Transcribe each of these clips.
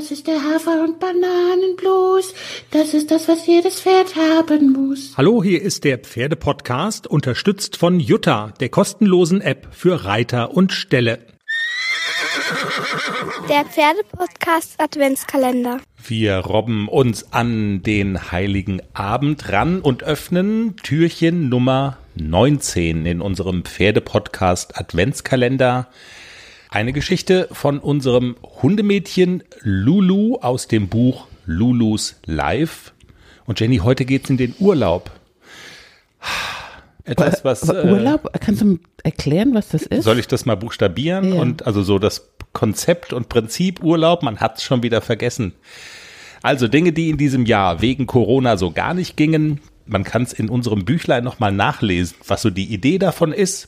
Das ist der Hafer- und Bananenblues. Das ist das, was jedes Pferd haben muss. Hallo, hier ist der Pferdepodcast, unterstützt von Jutta, der kostenlosen App für Reiter und Ställe. Der Pferdepodcast Adventskalender. Wir robben uns an den heiligen Abend ran und öffnen Türchen Nummer 19 in unserem Pferdepodcast Adventskalender. Eine Geschichte von unserem Hundemädchen Lulu aus dem Buch Lulus Life. Und Jenny, heute geht's in den Urlaub. Etwas, was. Aber Urlaub? Kannst du erklären, was das ist? Soll ich das mal buchstabieren? Ja. Und also so das Konzept und Prinzip Urlaub, man hat's schon wieder vergessen. Also Dinge, die in diesem Jahr wegen Corona so gar nicht gingen. Man kann es in unserem Büchlein nochmal nachlesen, was so die Idee davon ist.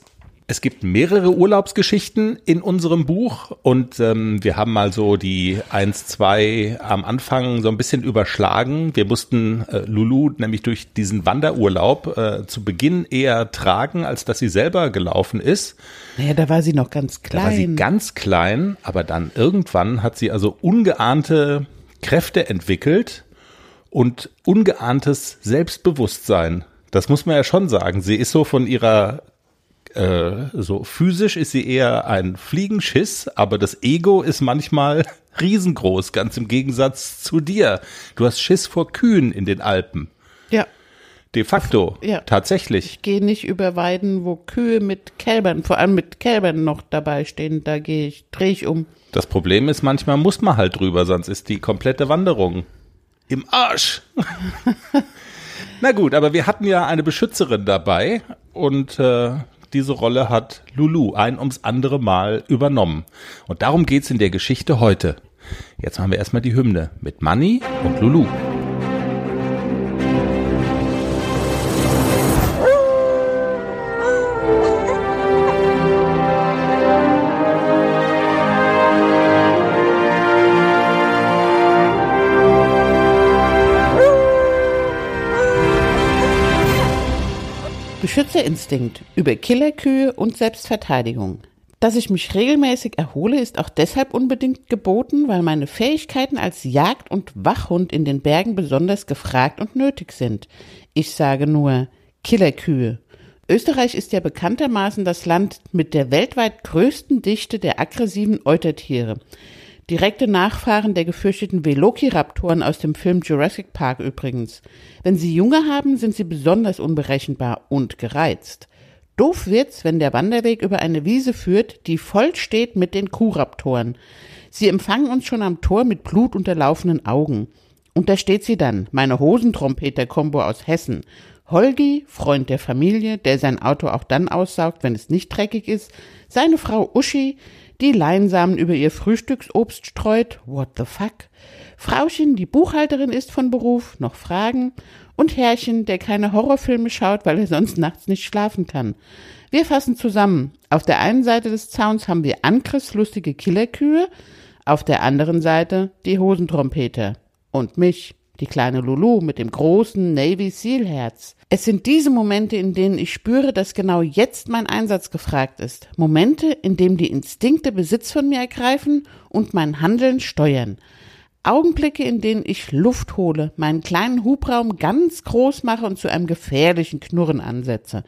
Es gibt mehrere Urlaubsgeschichten in unserem Buch und ähm, wir haben mal so die eins, zwei am Anfang so ein bisschen überschlagen. Wir mussten äh, Lulu nämlich durch diesen Wanderurlaub äh, zu Beginn eher tragen, als dass sie selber gelaufen ist. Naja, da war sie noch ganz klein. Da war sie ganz klein, aber dann irgendwann hat sie also ungeahnte Kräfte entwickelt und ungeahntes Selbstbewusstsein. Das muss man ja schon sagen. Sie ist so von ihrer äh, so physisch ist sie eher ein Fliegenschiss, aber das Ego ist manchmal riesengroß, ganz im Gegensatz zu dir. Du hast Schiss vor Kühen in den Alpen. Ja. De facto, ja. tatsächlich. Ich gehe nicht über Weiden, wo Kühe mit Kälbern, vor allem mit Kälbern noch dabei stehen. Da gehe ich, drehe ich um. Das Problem ist, manchmal muss man halt drüber, sonst ist die komplette Wanderung im Arsch. Na gut, aber wir hatten ja eine Beschützerin dabei und äh, diese Rolle hat Lulu ein ums andere Mal übernommen. Und darum geht's in der Geschichte heute. Jetzt machen wir erstmal die Hymne mit Manny und Lulu. Beschützerinstinkt über Killerkühe und Selbstverteidigung. Dass ich mich regelmäßig erhole, ist auch deshalb unbedingt geboten, weil meine Fähigkeiten als Jagd- und Wachhund in den Bergen besonders gefragt und nötig sind. Ich sage nur Killerkühe. Österreich ist ja bekanntermaßen das Land mit der weltweit größten Dichte der aggressiven Eutertiere. Direkte Nachfahren der gefürchteten Velociraptoren aus dem Film Jurassic Park übrigens. Wenn sie Junge haben, sind sie besonders unberechenbar und gereizt. Doof wird's, wenn der Wanderweg über eine Wiese führt, die voll steht mit den Kuhraptoren. Sie empfangen uns schon am Tor mit blutunterlaufenden Augen. Und da steht sie dann, meine Hosentrompeter-Kombo aus Hessen. Holgi, Freund der Familie, der sein Auto auch dann aussaugt, wenn es nicht dreckig ist, seine Frau Uschi, die Leinsamen über ihr Frühstücksobst streut, what the fuck, Frauchen, die Buchhalterin ist von Beruf, noch Fragen, und Herrchen, der keine Horrorfilme schaut, weil er sonst nachts nicht schlafen kann. Wir fassen zusammen. Auf der einen Seite des Zauns haben wir angriffslustige Killerkühe, auf der anderen Seite die Hosentrompeter. Und mich die kleine Lulu mit dem großen Navy Seal Herz. Es sind diese Momente, in denen ich spüre, dass genau jetzt mein Einsatz gefragt ist. Momente, in denen die Instinkte Besitz von mir ergreifen und mein Handeln steuern. Augenblicke, in denen ich Luft hole, meinen kleinen Hubraum ganz groß mache und zu einem gefährlichen Knurren ansetze.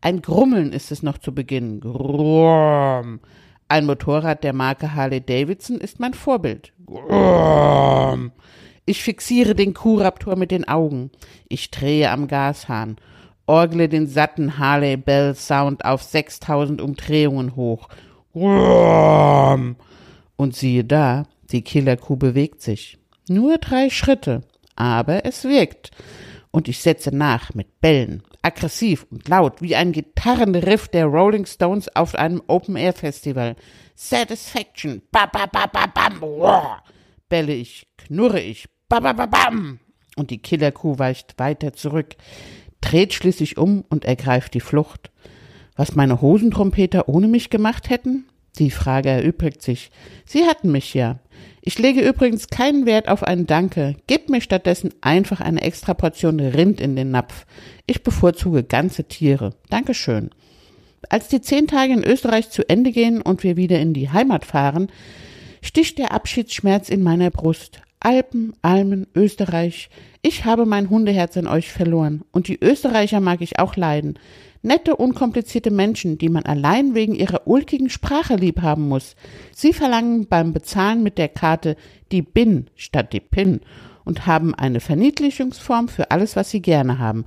Ein Grummeln ist es noch zu Beginn. Grumm. Ein Motorrad der Marke Harley Davidson ist mein Vorbild. Grumm. Ich fixiere den Kuhraptor mit den Augen. Ich drehe am Gashahn. Orgle den satten Harley Bell Sound auf 6000 Umdrehungen hoch. Und siehe da, die Killerkuh bewegt sich. Nur drei Schritte, aber es wirkt. Und ich setze nach mit Bällen, aggressiv und laut, wie ein Gitarrenriff der Rolling Stones auf einem Open-Air-Festival. Satisfaction, ba ba ba ba bam, bälle ich, knurre ich, Babababam! Und die Killerkuh weicht weiter zurück, dreht schließlich um und ergreift die Flucht. Was meine Hosentrompeter ohne mich gemacht hätten? Die Frage erübrigt sich. Sie hatten mich ja. Ich lege übrigens keinen Wert auf einen Danke. Gebt mir stattdessen einfach eine extra Portion Rind in den Napf. Ich bevorzuge ganze Tiere. Dankeschön. Als die zehn Tage in Österreich zu Ende gehen und wir wieder in die Heimat fahren, sticht der Abschiedsschmerz in meiner Brust. Alpen, Almen, Österreich. Ich habe mein Hundeherz an euch verloren. Und die Österreicher mag ich auch leiden. Nette, unkomplizierte Menschen, die man allein wegen ihrer ulkigen Sprache lieb haben muss. Sie verlangen beim Bezahlen mit der Karte die BIN statt die PIN und haben eine Verniedlichungsform für alles, was sie gerne haben.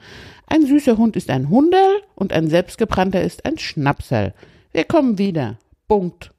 Ein süßer Hund ist ein Hunderl und ein selbstgebrannter ist ein Schnapsel. Wir kommen wieder. Punkt.